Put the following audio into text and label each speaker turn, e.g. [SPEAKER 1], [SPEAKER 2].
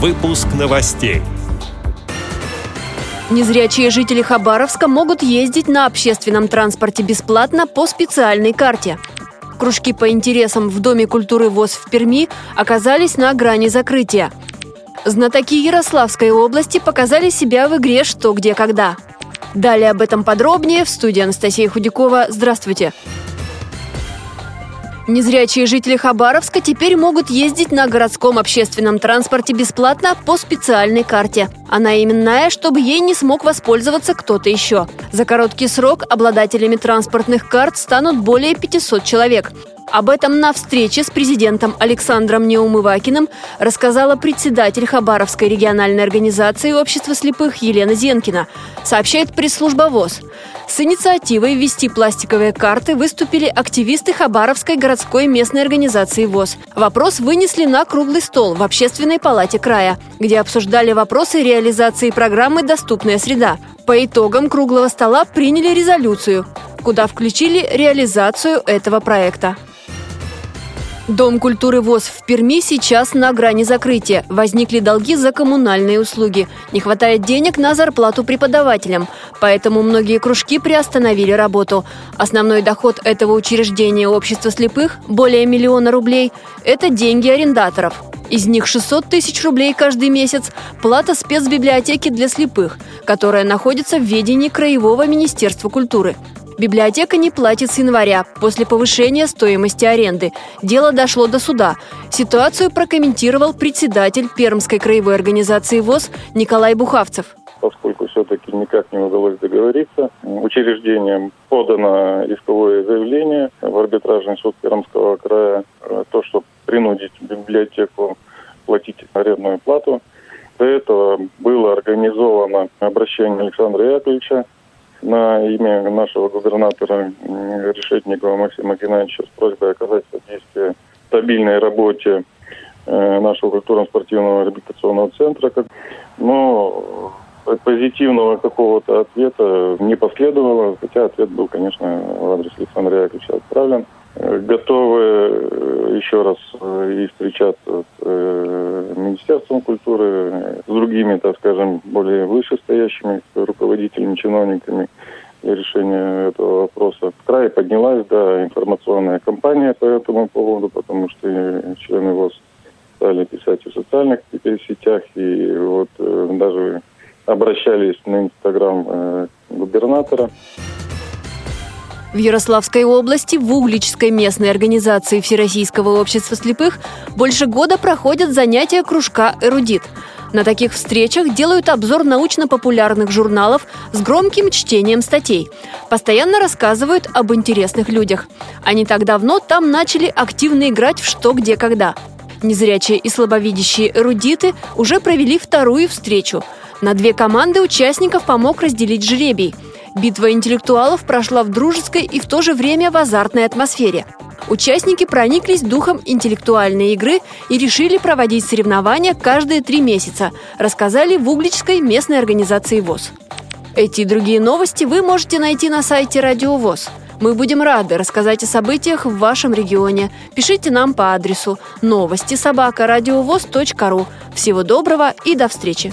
[SPEAKER 1] Выпуск новостей.
[SPEAKER 2] Незрячие жители Хабаровска могут ездить на общественном транспорте бесплатно по специальной карте. Кружки по интересам в Доме культуры ВОЗ в Перми оказались на грани закрытия. Знатоки Ярославской области показали себя в игре «Что, где, когда». Далее об этом подробнее в студии Анастасия Худякова. Здравствуйте! Незрячие жители Хабаровска теперь могут ездить на городском общественном транспорте бесплатно по специальной карте. Она именная, чтобы ей не смог воспользоваться кто-то еще. За короткий срок обладателями транспортных карт станут более 500 человек. Об этом на встрече с президентом Александром Неумывакиным рассказала председатель Хабаровской региональной организации общества слепых Елена Зенкина, сообщает пресс-служба ВОЗ. С инициативой ввести пластиковые карты выступили активисты Хабаровской городской местной организации ВОЗ. Вопрос вынесли на круглый стол в Общественной палате края, где обсуждали вопросы реализации программы «Доступная среда». По итогам круглого стола приняли резолюцию, куда включили реализацию этого проекта. Дом культуры ВОЗ в Перми сейчас на грани закрытия. Возникли долги за коммунальные услуги. Не хватает денег на зарплату преподавателям. Поэтому многие кружки приостановили работу. Основной доход этого учреждения общества слепых, более миллиона рублей, это деньги арендаторов. Из них 600 тысяч рублей каждый месяц – плата спецбиблиотеки для слепых, которая находится в ведении Краевого министерства культуры. Библиотека не платит с января, после повышения стоимости аренды. Дело дошло до суда. Ситуацию прокомментировал председатель Пермской краевой организации ВОЗ Николай Бухавцев
[SPEAKER 3] поскольку все-таки никак не удалось договориться. Учреждением подано исковое заявление в арбитражный суд Пермского края. То, что принудить библиотеку платить арендную плату. До этого было организовано обращение Александра Яковлевича на имя нашего губернатора Решетникова Максима Геннадьевича с просьбой оказать содействие стабильной работе э, нашего культурно-спортивного реабилитационного центра. Но позитивного какого-то ответа не последовало, хотя ответ был, конечно, в адрес Александра Яковлевича отправлен. Э, готовы э, еще раз и встречаться с Министерством культуры, с другими, так скажем, более вышестоящими руководителями, чиновниками для решения этого вопроса. В крае поднялась, да, информационная кампания по этому поводу, потому что члены ВОЗ стали писать в социальных сетях, и вот э, даже обращались на Инстаграм э, губернатора.
[SPEAKER 2] В Ярославской области в Угличской местной организации Всероссийского общества слепых больше года проходят занятия кружка «Эрудит». На таких встречах делают обзор научно-популярных журналов с громким чтением статей. Постоянно рассказывают об интересных людях. Они так давно там начали активно играть в «Что, где, когда». Незрячие и слабовидящие эрудиты уже провели вторую встречу. На две команды участников помог разделить жребий – Битва интеллектуалов прошла в дружеской и в то же время в азартной атмосфере. Участники прониклись духом интеллектуальной игры и решили проводить соревнования каждые три месяца, рассказали в Угличской местной организации ВОЗ. Эти и другие новости вы можете найти на сайте Радио ВОЗ. Мы будем рады рассказать о событиях в вашем регионе. Пишите нам по адресу новости собака ру. Всего доброго и до встречи!